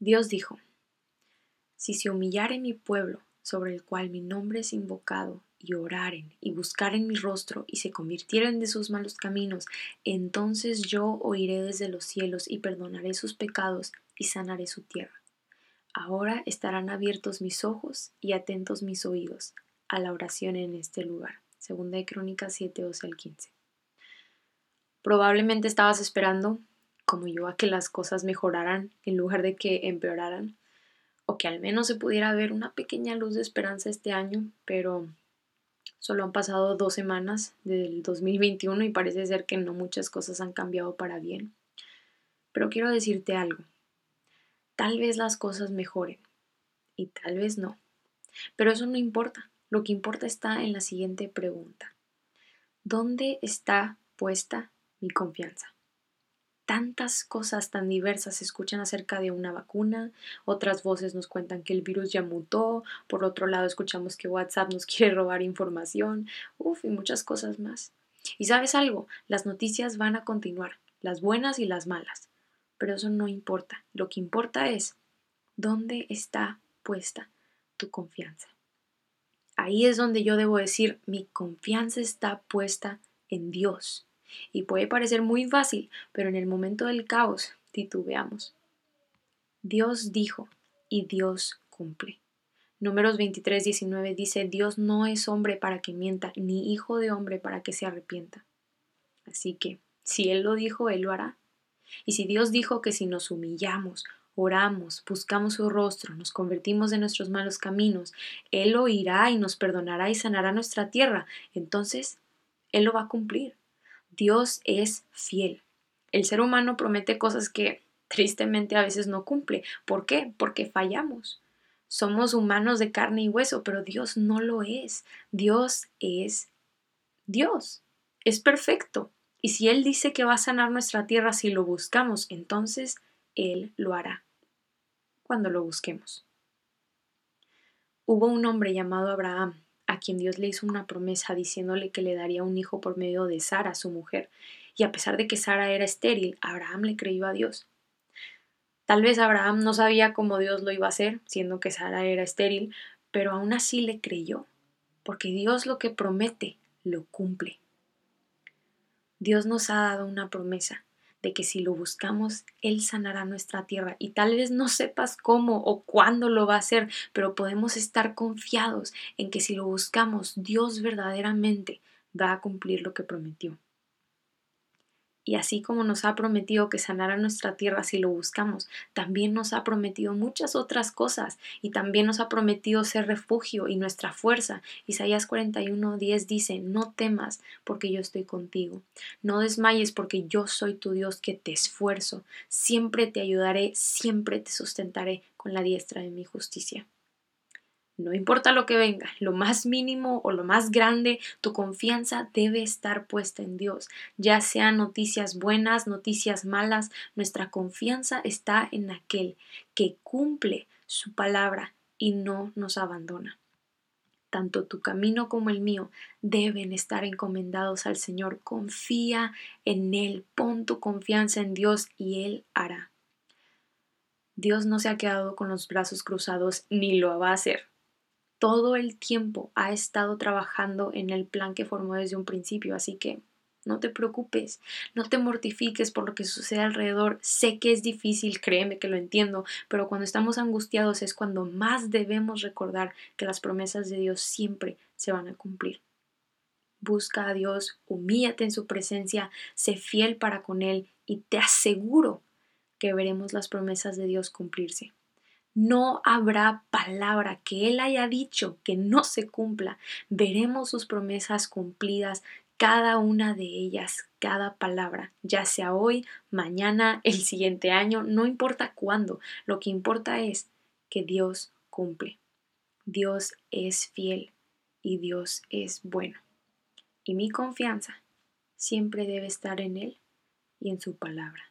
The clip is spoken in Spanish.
Dios dijo, Si se humillare mi pueblo, sobre el cual mi nombre es invocado, y oraren y buscaren mi rostro y se convirtieren de sus malos caminos, entonces yo oiré desde los cielos y perdonaré sus pecados y sanaré su tierra. Ahora estarán abiertos mis ojos y atentos mis oídos a la oración en este lugar. Segunda de Crónicas 7, 12 al 15. Probablemente estabas esperando, como yo, a que las cosas mejoraran en lugar de que empeoraran, o que al menos se pudiera ver una pequeña luz de esperanza este año, pero Solo han pasado dos semanas del 2021 y parece ser que no muchas cosas han cambiado para bien. Pero quiero decirte algo. Tal vez las cosas mejoren y tal vez no. Pero eso no importa. Lo que importa está en la siguiente pregunta. ¿Dónde está puesta mi confianza? Tantas cosas tan diversas se escuchan acerca de una vacuna, otras voces nos cuentan que el virus ya mutó, por otro lado escuchamos que WhatsApp nos quiere robar información, uff, y muchas cosas más. Y sabes algo, las noticias van a continuar, las buenas y las malas, pero eso no importa, lo que importa es dónde está puesta tu confianza. Ahí es donde yo debo decir, mi confianza está puesta en Dios y puede parecer muy fácil, pero en el momento del caos titubeamos. Dios dijo y Dios cumple. Números 23, 19 dice, Dios no es hombre para que mienta, ni hijo de hombre para que se arrepienta. Así que, si Él lo dijo, Él lo hará. Y si Dios dijo que si nos humillamos, oramos, buscamos su rostro, nos convertimos de nuestros malos caminos, Él oirá y nos perdonará y sanará nuestra tierra, entonces Él lo va a cumplir. Dios es fiel. El ser humano promete cosas que tristemente a veces no cumple. ¿Por qué? Porque fallamos. Somos humanos de carne y hueso, pero Dios no lo es. Dios es Dios. Es perfecto. Y si Él dice que va a sanar nuestra tierra si lo buscamos, entonces Él lo hará cuando lo busquemos. Hubo un hombre llamado Abraham a quien Dios le hizo una promesa diciéndole que le daría un hijo por medio de Sara, su mujer, y a pesar de que Sara era estéril, Abraham le creyó a Dios. Tal vez Abraham no sabía cómo Dios lo iba a hacer, siendo que Sara era estéril, pero aún así le creyó, porque Dios lo que promete, lo cumple. Dios nos ha dado una promesa de que si lo buscamos, Él sanará nuestra tierra. Y tal vez no sepas cómo o cuándo lo va a hacer, pero podemos estar confiados en que si lo buscamos, Dios verdaderamente va a cumplir lo que prometió. Y así como nos ha prometido que sanara nuestra tierra si lo buscamos, también nos ha prometido muchas otras cosas y también nos ha prometido ser refugio y nuestra fuerza. Isaías 41:10 dice, no temas porque yo estoy contigo, no desmayes porque yo soy tu Dios que te esfuerzo, siempre te ayudaré, siempre te sustentaré con la diestra de mi justicia. No importa lo que venga, lo más mínimo o lo más grande, tu confianza debe estar puesta en Dios. Ya sean noticias buenas, noticias malas, nuestra confianza está en aquel que cumple su palabra y no nos abandona. Tanto tu camino como el mío deben estar encomendados al Señor. Confía en Él, pon tu confianza en Dios y Él hará. Dios no se ha quedado con los brazos cruzados ni lo va a hacer todo el tiempo ha estado trabajando en el plan que formó desde un principio, así que no te preocupes, no te mortifiques por lo que sucede alrededor. Sé que es difícil, créeme que lo entiendo, pero cuando estamos angustiados es cuando más debemos recordar que las promesas de Dios siempre se van a cumplir. Busca a Dios, humíllate en su presencia, sé fiel para con Él y te aseguro que veremos las promesas de Dios cumplirse. No habrá palabra que Él haya dicho que no se cumpla. Veremos sus promesas cumplidas, cada una de ellas, cada palabra, ya sea hoy, mañana, el siguiente año, no importa cuándo. Lo que importa es que Dios cumple. Dios es fiel y Dios es bueno. Y mi confianza siempre debe estar en Él y en su palabra.